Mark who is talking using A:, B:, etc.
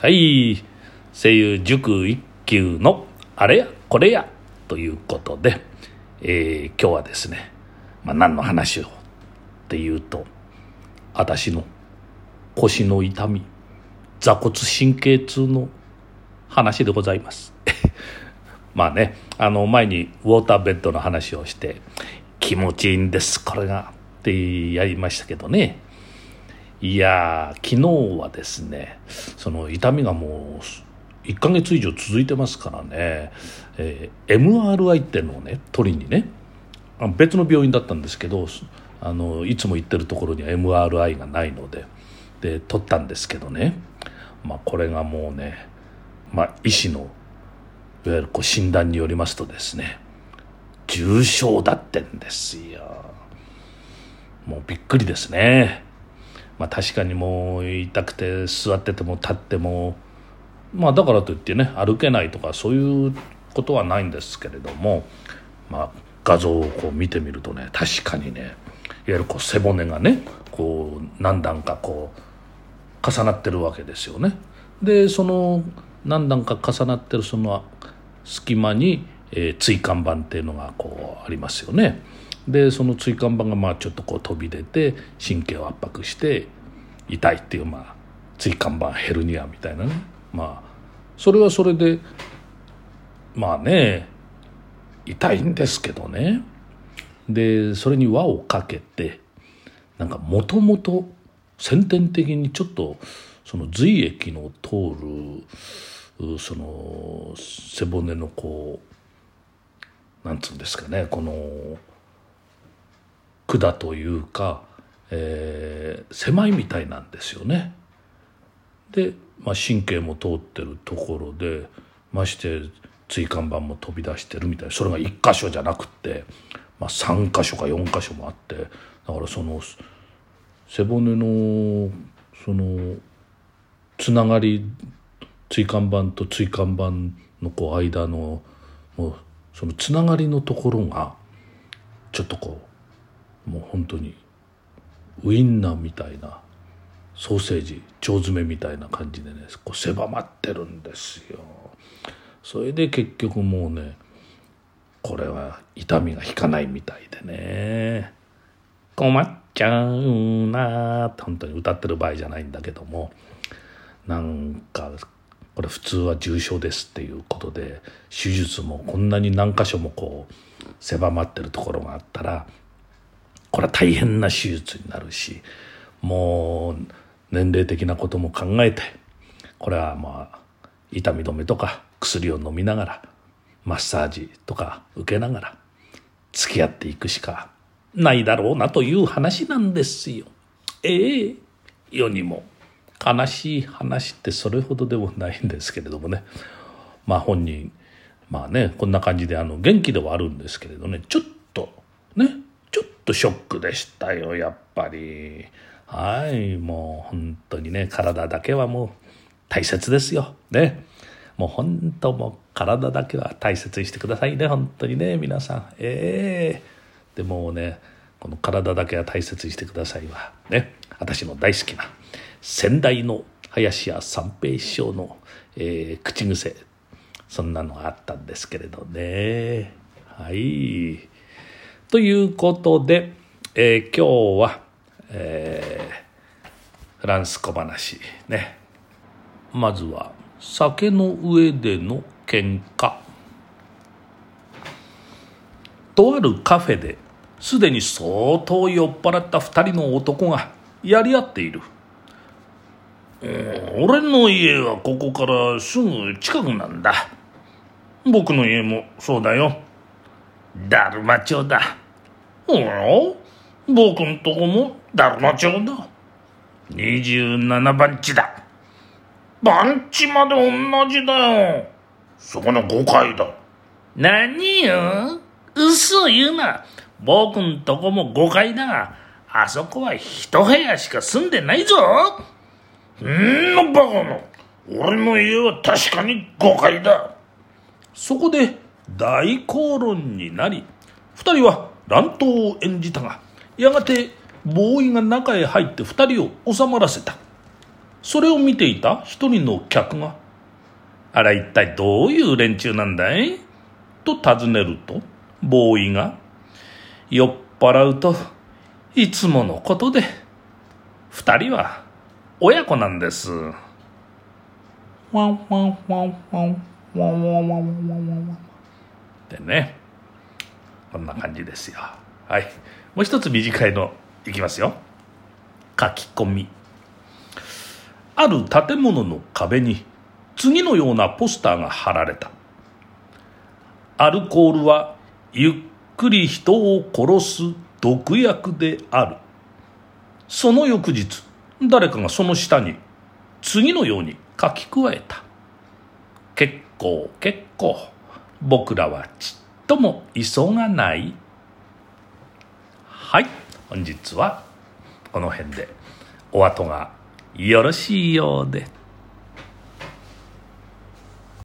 A: はい。声優塾一級のあれやこれやということで、えー今日はですね、まあ、何の話をっていうと私の腰の痛み座骨神経痛の話でございます。まあねあの前にウォーターベッドの話をして気持ちいいんですこれがってやりましたけどね。いやー昨日はですねその痛みがもう1ヶ月以上続いてますからね、えー MRI っていうのをね取りにね別の病院だったんですけどあのいつも行ってるところには MRI がないのでで取ったんですけどね、まあ、これがもうね、まあ、医師のいわゆるこう診断によりますとですね重症だってんですよ。もうびっくりですね。まあ確かにもう痛くて座ってても立ってもまあだからといってね歩けないとかそういうことはないんですけれどもまあ画像をこう見てみるとね確かにねいわゆるこう背骨がねこう何段かこう重なってるわけですよね。でその何段か重なってるその隙間に、えー椎間板っていうのがこうありますよね。でその椎間板がまあちょっとこう飛び出て神経を圧迫して痛いっていうまあ椎間板ヘルニアみたいなね。まあそれはそれでまあね痛いんですけどね。でそれに輪をかけてなんかもともと先天的にちょっとその髄液の通るその背骨のこうなんつうんですかねこの管というか、えー狭いみたいなんですよね。で、まあ、神経も通ってるところでまして椎間板も飛び出してるみたいなそれが1箇所じゃなくって、まあ、3箇所か4箇所もあってだからその背骨のそのつながり椎間板と椎間板のこう間のもうそのつながりのところがちょっとこうもう本当にウインナーみたいなソーセージ腸詰めみたいな感じでねこう狭まってるんですよ。それで結局もうねこれは痛みが引かないみたいでね困っちゃうなって本当に歌ってる場合じゃないんだけどもなんかこれ普通は重症ですっていうことで手術もこんなに何箇所もこう狭まってるところがあったらこれは大変な手術になるしもう年齢的なことも考えてこれはまあ痛み止めとか薬を飲みながらマッサージとか受けながら付き合っていくしかないだろうなという話なんですよ。ええ世にも悲しい話ってそれほどでもないんですけれどもねまあ本人まあねこんな感じであの元気ではあるんですけれどねちょっとねとショックでしたよやっぱり。はいもう本当にね体だけはもう大切ですよ。ね。もう本当もう体だけは大切にしてくださいね本当にね皆さん。ええでもうねこの体だけは大切にしてくださいわ。ね。私の大好きな先代の林家三平師匠の、えー口癖。そんなのがあったんですけれどね。はい。ということで、えー今日は、えーフランス小話ね。まずは酒の上での喧嘩。とあるカフェですでに相当酔っ払った二人の男がやり合っている。うん俺の家はここからすぐ近くなんだ。僕の家もそうだよ。だるま町だ。おや僕んとこもだるま町だ。27番地だ。番地まで同じだよ。そこの5階だ。何よ？嘘言うな。僕んとこも5階だ。があそこは一部屋しか住んでないぞ。ん？なバカな。俺の家は確かに5階だ。そこで大口論になり二人は乱闘を演じたがやがてボーイが中へ入って二人を収まらせたそれを見ていた一人の客が「あら一体どういう連中なんだい?」と尋ねるとボーイが「酔っ払うといつものことで二人は親子なんです」ワンワンワンワンワンワンワンワンワンワンってねこんな感じですよ。はい。もう一つ短いのいきますよ。書き込み。ある建物の壁に次のようなポスターが貼られた。アルコールはゆっくり人を殺す毒薬である。その翌日誰かがその下に次のように書き加えた。結構結構。僕らはちっとも急がない？はい。本日はこの辺で。お後がよろしいようで。